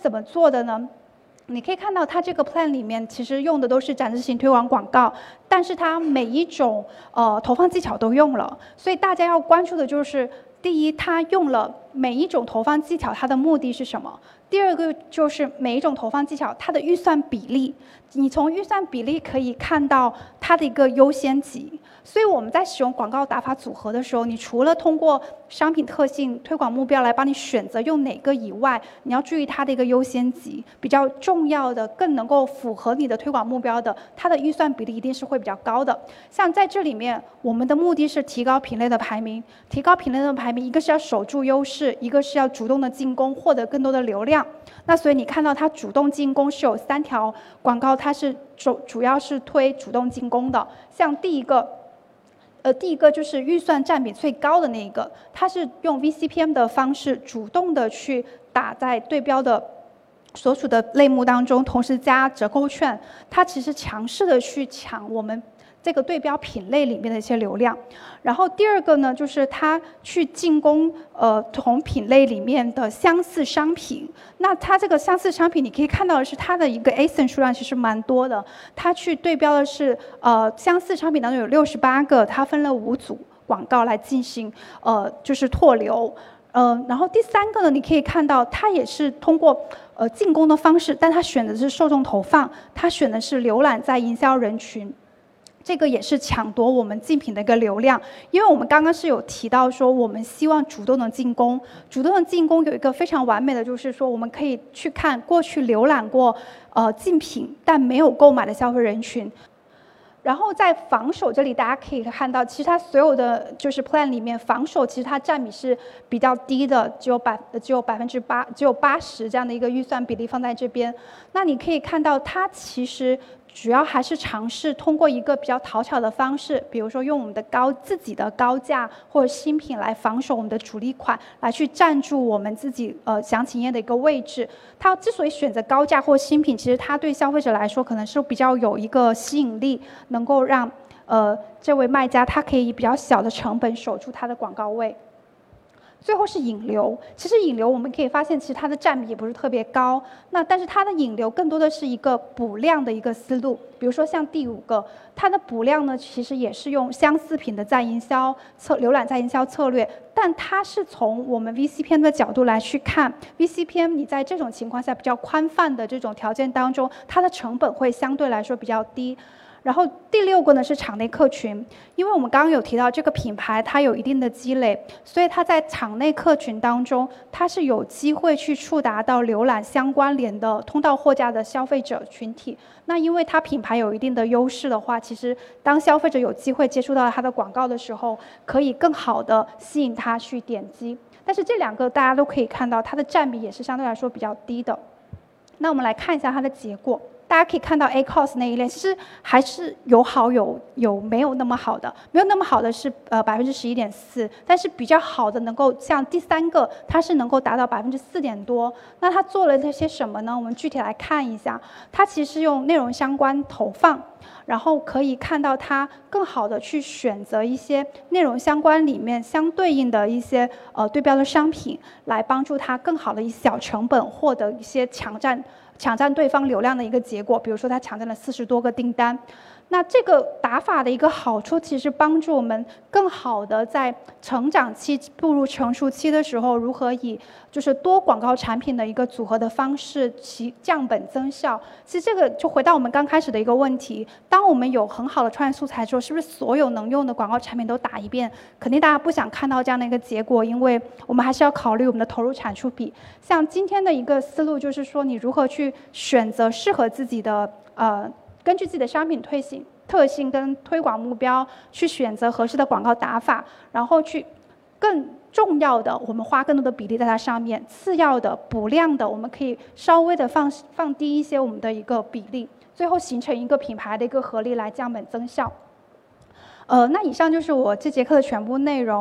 怎么做的呢？你可以看到它这个 plan 里面其实用的都是展示型推广广告，但是它每一种呃投放技巧都用了，所以大家要关注的就是，第一，它用了每一种投放技巧，它的目的是什么？第二个就是每一种投放技巧它的预算比例，你从预算比例可以看到它的一个优先级。所以我们在使用广告打法组合的时候，你除了通过商品特性、推广目标来帮你选择用哪个以外，你要注意它的一个优先级，比较重要的、更能够符合你的推广目标的，它的预算比例一定是会比较高的。像在这里面，我们的目的是提高品类的排名，提高品类的排名，一个是要守住优势，一个是要主动的进攻，获得更多的流量。那所以你看到它主动进攻是有三条广告，它是主主要是推主动进攻的，像第一个。呃，第一个就是预算占比最高的那一个，它是用 VCPM 的方式主动的去打在对标的所属的类目当中，同时加折扣券，它其实强势的去抢我们。这个对标品类里面的一些流量，然后第二个呢，就是它去进攻呃同品类里面的相似商品。那它这个相似商品，你可以看到的是它的一个 ASIN 数量其实蛮多的。它去对标的是呃相似商品当中有六十八个，它分了五组广告来进行呃就是拓流。嗯，然后第三个呢，你可以看到它也是通过呃进攻的方式，但它选的是受众投放，它选的是浏览在营销人群。这个也是抢夺我们竞品的一个流量，因为我们刚刚是有提到说，我们希望主动的进攻，主动的进攻有一个非常完美的，就是说我们可以去看过去浏览过呃竞品但没有购买的消费人群，然后在防守这里，大家可以看到，其实它所有的就是 plan 里面防守其实它占比是比较低的，只有百只有百分之八，只有八十这样的一个预算比例放在这边，那你可以看到它其实。主要还是尝试通过一个比较讨巧的方式，比如说用我们的高自己的高价或者新品来防守我们的主力款，来去占住我们自己呃详情页的一个位置。它之所以选择高价或新品，其实它对消费者来说可能是比较有一个吸引力，能够让呃这位卖家他可以以比较小的成本守住他的广告位。最后是引流，其实引流我们可以发现，其实它的占比也不是特别高。那但是它的引流更多的是一个补量的一个思路。比如说像第五个，它的补量呢，其实也是用相似品的在营销策浏览在营销策略，但它是从我们 VCPM 的角度来去看，VCPM 你在这种情况下比较宽泛的这种条件当中，它的成本会相对来说比较低。然后第六个呢是场内客群，因为我们刚刚有提到这个品牌它有一定的积累，所以它在场内客群当中，它是有机会去触达到浏览相关联的通道货架的消费者群体。那因为它品牌有一定的优势的话，其实当消费者有机会接触到它的广告的时候，可以更好的吸引他去点击。但是这两个大家都可以看到，它的占比也是相对来说比较低的。那我们来看一下它的结果。大家可以看到，A Cos 那一类其实还是有好有有没有那么好的，没有那么好的是呃百分之十一点四，但是比较好的能够像第三个，它是能够达到百分之四点多。那它做了这些什么呢？我们具体来看一下，它其实用内容相关投放，然后可以看到它更好的去选择一些内容相关里面相对应的一些呃对标的商品，来帮助它更好的以小成本获得一些抢占。抢占对方流量的一个结果，比如说他抢占了四十多个订单。那这个打法的一个好处，其实帮助我们更好的在成长期步入成熟期的时候，如何以就是多广告产品的一个组合的方式，其降本增效。其实这个就回到我们刚开始的一个问题：当我们有很好的创业素材之后，是不是所有能用的广告产品都打一遍？肯定大家不想看到这样的一个结果，因为我们还是要考虑我们的投入产出比。像今天的一个思路就是说，你如何去选择适合自己的呃。根据自己的商品特性、特性跟推广目标，去选择合适的广告打法，然后去更重要的，我们花更多的比例在它上面；次要的、补量的，我们可以稍微的放放低一些我们的一个比例，最后形成一个品牌的一个合力来降本增效。呃，那以上就是我这节课的全部内容。